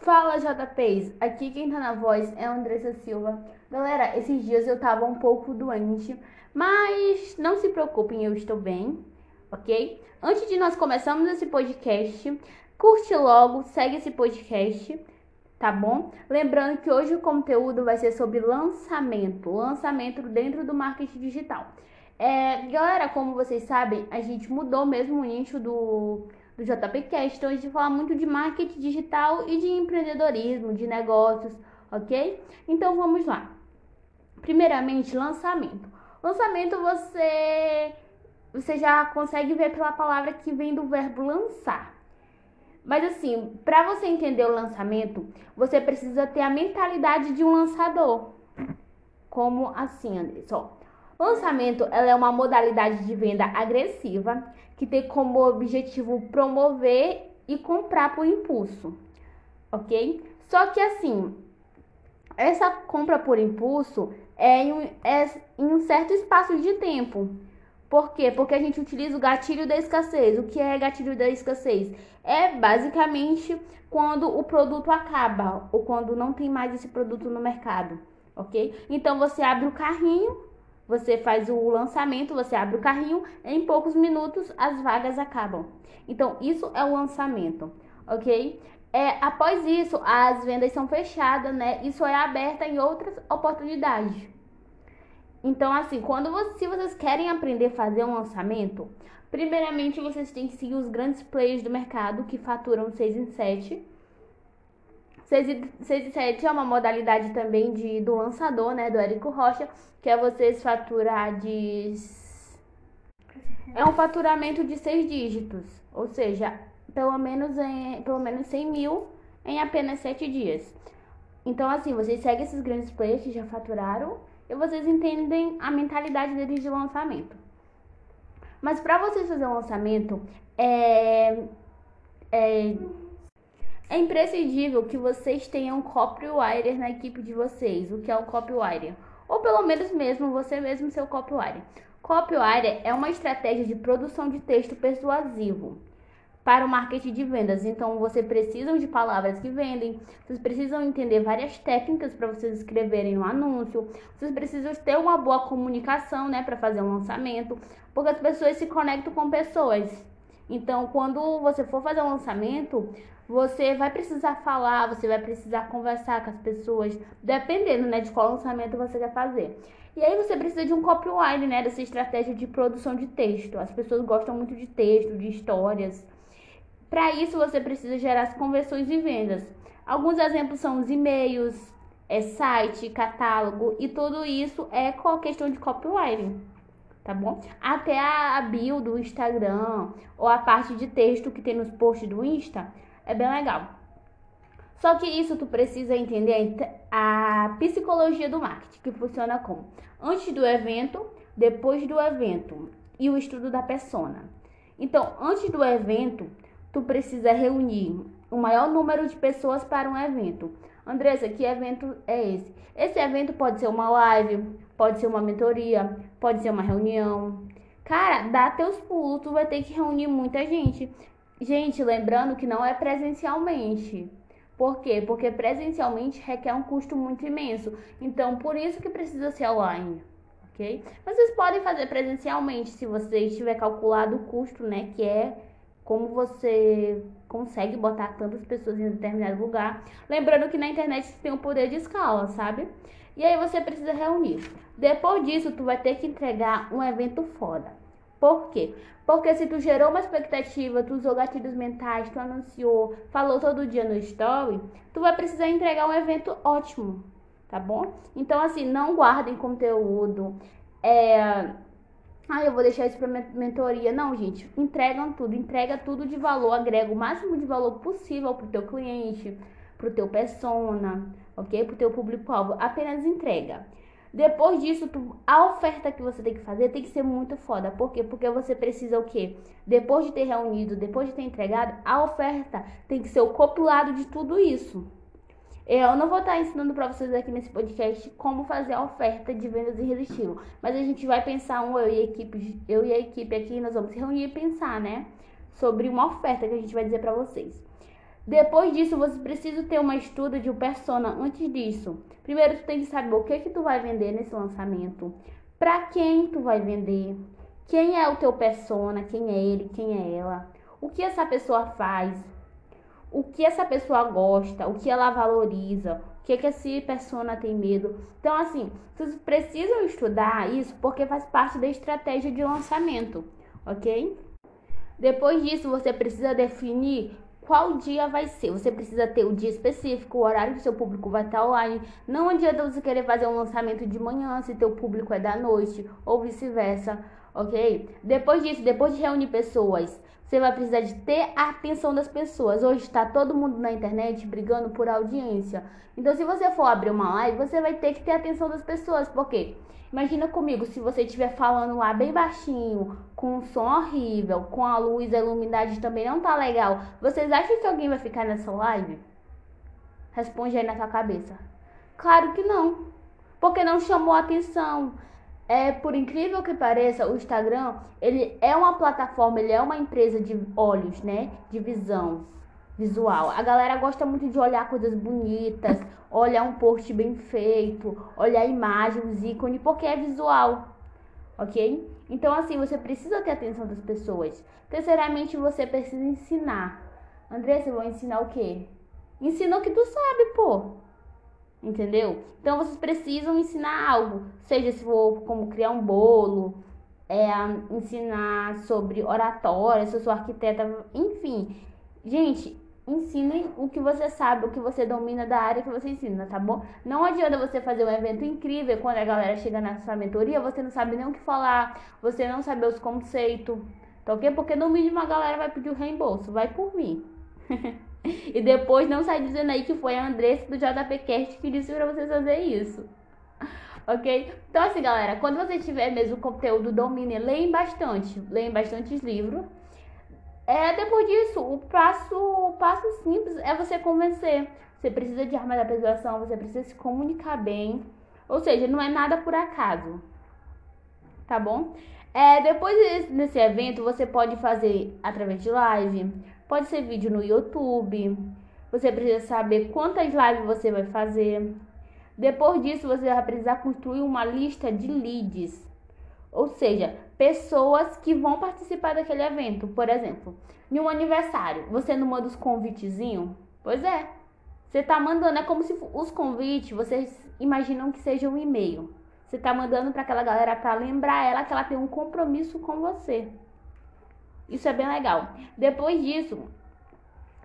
Fala JPs, aqui quem tá na voz é a Andressa Silva. Galera, esses dias eu tava um pouco doente, mas não se preocupem, eu estou bem, ok? Antes de nós começarmos esse podcast, curte logo, segue esse podcast, tá bom? Lembrando que hoje o conteúdo vai ser sobre lançamento, lançamento dentro do marketing digital. É, galera, como vocês sabem, a gente mudou mesmo o nicho do do JPcast. Então a gente fala muito de marketing digital e de empreendedorismo, de negócios, ok? Então vamos lá. Primeiramente, lançamento. Lançamento você você já consegue ver pela palavra que vem do verbo lançar. Mas assim, para você entender o lançamento, você precisa ter a mentalidade de um lançador. Como assim, André? Lançamento é uma modalidade de venda agressiva que tem como objetivo promover e comprar por impulso, ok? Só que assim, essa compra por impulso é em, um, é em um certo espaço de tempo. Por quê? Porque a gente utiliza o gatilho da escassez. O que é gatilho da escassez? É basicamente quando o produto acaba ou quando não tem mais esse produto no mercado, ok? Então você abre o carrinho você faz o lançamento, você abre o carrinho, em poucos minutos as vagas acabam. Então, isso é o lançamento, ok? É, após isso, as vendas são fechadas, né? Isso é aberta em outras oportunidades. Então, assim, quando você, se vocês querem aprender a fazer um lançamento, primeiramente vocês têm que seguir os grandes players do mercado que faturam 6 em 7 6 e 7 é uma modalidade também de, do lançador, né, do Érico Rocha, que é vocês faturar de... É um faturamento de seis dígitos, ou seja, pelo menos, em, pelo menos 100 mil em apenas 7 dias. Então, assim, vocês seguem esses grandes players que já faturaram e vocês entendem a mentalidade deles de lançamento. Mas para vocês fazer um lançamento, é, é é imprescindível que vocês tenham um copywriter na equipe de vocês. O que é o copywriter? Ou pelo menos mesmo você mesmo seu copywriter. Copywriter é uma estratégia de produção de texto persuasivo para o marketing de vendas. Então, você precisa de palavras que vendem, vocês precisam entender várias técnicas para vocês escreverem um anúncio, vocês precisam ter uma boa comunicação, né, para fazer um lançamento, porque as pessoas se conectam com pessoas. Então, quando você for fazer um lançamento, você vai precisar falar, você vai precisar conversar com as pessoas, dependendo, né, de qual lançamento você quer fazer. E aí você precisa de um copyright, né, dessa estratégia de produção de texto. As pessoas gostam muito de texto, de histórias. Para isso você precisa gerar as conversões e vendas. Alguns exemplos são os e-mails, é site, catálogo e tudo isso é com questão de copywriting tá bom? Até a bio do Instagram ou a parte de texto que tem nos posts do Insta é bem legal. Só que isso tu precisa entender a psicologia do marketing, que funciona como antes do evento, depois do evento e o estudo da persona. Então, antes do evento, tu precisa reunir o maior número de pessoas para um evento. Andressa, que evento é esse? Esse evento pode ser uma live, pode ser uma mentoria, pode ser uma reunião. Cara, dá teus pulos, tu vai ter que reunir muita gente. Gente, lembrando que não é presencialmente. Por quê? Porque presencialmente requer um custo muito imenso. Então, por isso que precisa ser online, ok? Vocês podem fazer presencialmente se você tiver calculado o custo, né? Que é como você consegue botar tantas pessoas em determinado lugar. Lembrando que na internet tem o poder de escala, sabe? E aí você precisa reunir. Depois disso, tu vai ter que entregar um evento foda. Por quê? Porque se tu gerou uma expectativa, tu usou gatilhos mentais, tu anunciou, falou todo dia no story, tu vai precisar entregar um evento ótimo, tá bom? Então, assim, não guardem conteúdo. É... Ah, eu vou deixar isso pra mentoria. Não, gente, entregam tudo, entrega tudo de valor, agrega o máximo de valor possível pro teu cliente, pro teu persona, ok? Pro teu público-alvo. Apenas entrega. Depois disso, a oferta que você tem que fazer tem que ser muito foda. Por quê? Porque você precisa o quê? Depois de ter reunido, depois de ter entregado, a oferta tem que ser o compilado de tudo isso. Eu não vou estar ensinando para vocês aqui nesse podcast como fazer a oferta de vendas irresistível, mas a gente vai pensar um eu e a equipe, eu e a equipe aqui, nós vamos se reunir e pensar, né, sobre uma oferta que a gente vai dizer para vocês. Depois disso, você precisa ter uma estudo de persona antes disso. Primeiro, tu tem que saber o que que tu vai vender nesse lançamento, para quem tu vai vender, quem é o teu persona, quem é ele, quem é ela, o que essa pessoa faz, o que essa pessoa gosta, o que ela valoriza, o que, que esse persona tem medo. Então, assim, vocês precisam estudar isso porque faz parte da estratégia de lançamento, ok? Depois disso, você precisa definir qual dia vai ser. Você precisa ter o dia específico, o horário que seu público vai estar online. Não adianta você querer fazer um lançamento de manhã se teu público é da noite ou vice-versa, ok? Depois disso, depois de reunir pessoas, você vai precisar de ter a atenção das pessoas. Hoje está todo mundo na internet brigando por audiência. Então, se você for abrir uma live, você vai ter que ter a atenção das pessoas. Por quê? Imagina comigo, se você estiver falando lá bem baixinho, com um som horrível, com a luz, a iluminidade também não tá legal. Vocês acham que alguém vai ficar nessa live? Responde aí na sua cabeça. Claro que não. Porque não chamou atenção. É, por incrível que pareça, o Instagram, ele é uma plataforma, ele é uma empresa de olhos, né? De visão visual. A galera gosta muito de olhar coisas bonitas, olhar um post bem feito, olhar imagens, ícone, porque é visual. Ok? Então, assim, você precisa ter atenção das pessoas. Terceiramente, você precisa ensinar. Andressa, eu vou ensinar o quê? Ensina o que tu sabe, pô. Entendeu? Então vocês precisam ensinar algo, seja se for como criar um bolo, é, ensinar sobre oratória, se eu sou arquiteta, enfim. Gente, ensinem o que você sabe, o que você domina da área que você ensina, tá bom? Não adianta você fazer um evento incrível quando a galera chega na sua mentoria, você não sabe nem o que falar, você não sabe os conceitos, tá ok? Porque no mínimo a galera vai pedir o reembolso, vai por mim. E depois não sai dizendo aí que foi a Andressa do JPcast que disse pra vocês fazer isso. Ok? Então assim, galera, quando você tiver mesmo conteúdo domine, leem bastante. Leem bastante livros. É, depois disso, o passo, o passo simples é você convencer. Você precisa de arma da persuasão, você precisa se comunicar bem. Ou seja, não é nada por acaso. Tá bom? É, depois desse evento, você pode fazer através de live, Pode ser vídeo no YouTube. Você precisa saber quantas lives você vai fazer. Depois disso, você vai precisar construir uma lista de leads. Ou seja, pessoas que vão participar daquele evento. Por exemplo, em um aniversário, você não manda os convitezinhos? Pois é. Você tá mandando, é como se os convites, vocês imaginam que seja um e-mail. Você tá mandando para aquela galera para lembrar ela que ela tem um compromisso com você. Isso é bem legal. Depois disso,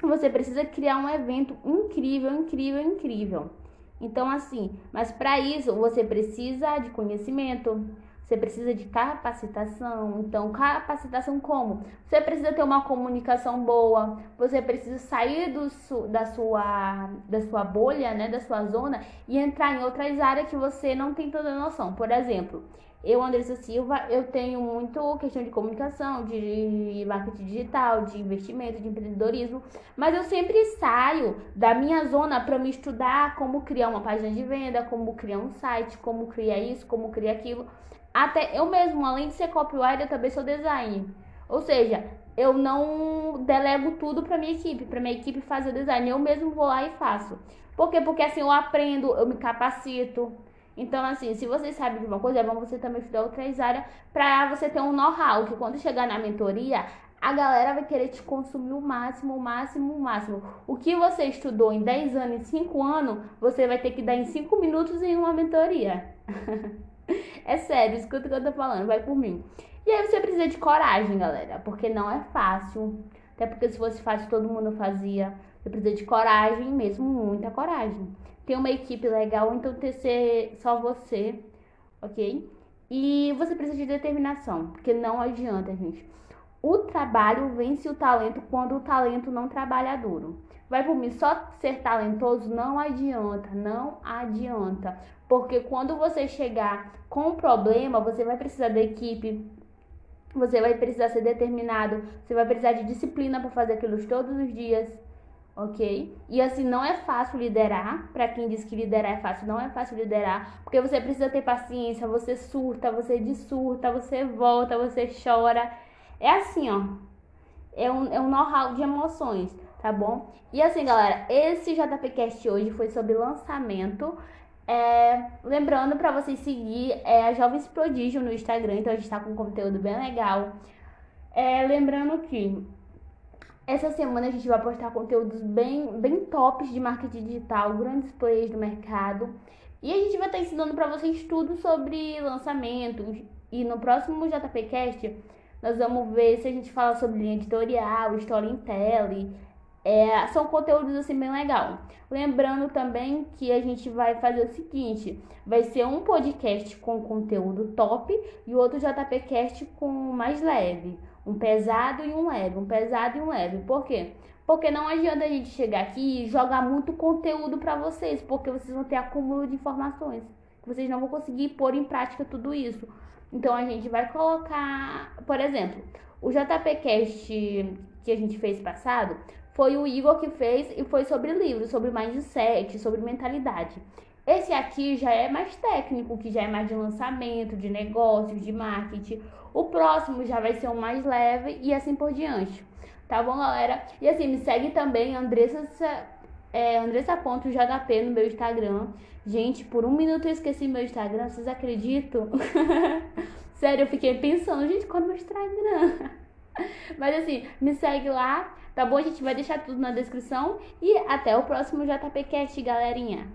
você precisa criar um evento incrível, incrível, incrível. Então, assim, mas para isso você precisa de conhecimento, você precisa de capacitação. Então, capacitação como? Você precisa ter uma comunicação boa, você precisa sair do da, sua, da sua bolha, né, da sua zona e entrar em outras áreas que você não tem toda noção. Por exemplo, eu, Andressa Silva, eu tenho muito questão de comunicação, de marketing digital, de investimento, de empreendedorismo, mas eu sempre saio da minha zona para me estudar como criar uma página de venda, como criar um site, como criar isso, como criar aquilo. Até eu mesmo, além de ser copywriter, eu também sou designer. Ou seja, eu não delego tudo para minha equipe, para minha equipe fazer o design. Eu mesmo vou lá e faço. Por quê? Porque assim eu aprendo, eu me capacito. Então, assim, se você sabe de uma coisa, é bom você também estudar outras áreas para você ter um know-how, que quando chegar na mentoria, a galera vai querer te consumir o máximo, o máximo, o máximo. O que você estudou em 10 anos, em 5 anos, você vai ter que dar em 5 minutos em uma mentoria. é sério, escuta o que eu tô falando, vai por mim. E aí você precisa de coragem, galera, porque não é fácil. Até porque se fosse fácil, todo mundo fazia. Você precisa de coragem mesmo, muita coragem ter uma equipe legal, então ter ser só você, ok? E você precisa de determinação, porque não adianta, gente. O trabalho vence o talento quando o talento não trabalha duro. Vai por mim, só ser talentoso não adianta, não adianta. Porque quando você chegar com um problema, você vai precisar da equipe, você vai precisar ser determinado, você vai precisar de disciplina para fazer aquilo todos os dias ok? E assim, não é fácil liderar. Para quem diz que liderar é fácil, não é fácil liderar, porque você precisa ter paciência. Você surta, você dissurta, você volta, você chora. É assim, ó. É um, é um know-how de emoções. tá bom? E assim, galera, esse JPcast hoje foi sobre lançamento. É, lembrando para vocês seguir é, a Jovens Prodígio no Instagram, então a gente tá com um conteúdo bem legal. É, lembrando que essa semana a gente vai postar conteúdos bem, bem tops de marketing digital, grandes players do mercado. E a gente vai estar ensinando para vocês tudo sobre lançamentos. E no próximo JPcast nós vamos ver se a gente fala sobre linha editorial, storytelling, é, são conteúdos assim bem legal. Lembrando também que a gente vai fazer o seguinte: vai ser um podcast com conteúdo top e outro JPcast com mais leve. Um pesado e um leve, um pesado e um leve. Por quê? Porque não adianta a gente chegar aqui e jogar muito conteúdo para vocês, porque vocês vão ter acúmulo de informações. Vocês não vão conseguir pôr em prática tudo isso. Então a gente vai colocar, por exemplo, o JPcast que a gente fez passado foi o Igor que fez e foi sobre livros, sobre mindset, sobre mentalidade. Esse aqui já é mais técnico, que já é mais de lançamento, de negócios, de marketing. O próximo já vai ser um mais leve e assim por diante. Tá bom, galera? E assim, me segue também, Andressa, é, Andressa.jp no meu Instagram. Gente, por um minuto eu esqueci meu Andressa, vocês acreditam? Sério, eu fiquei pensando, gente, qual é meu Instagram? Mas assim, me segue lá, tá bom? A gente vai deixar tudo na descrição. E até o próximo JPCast, galerinha.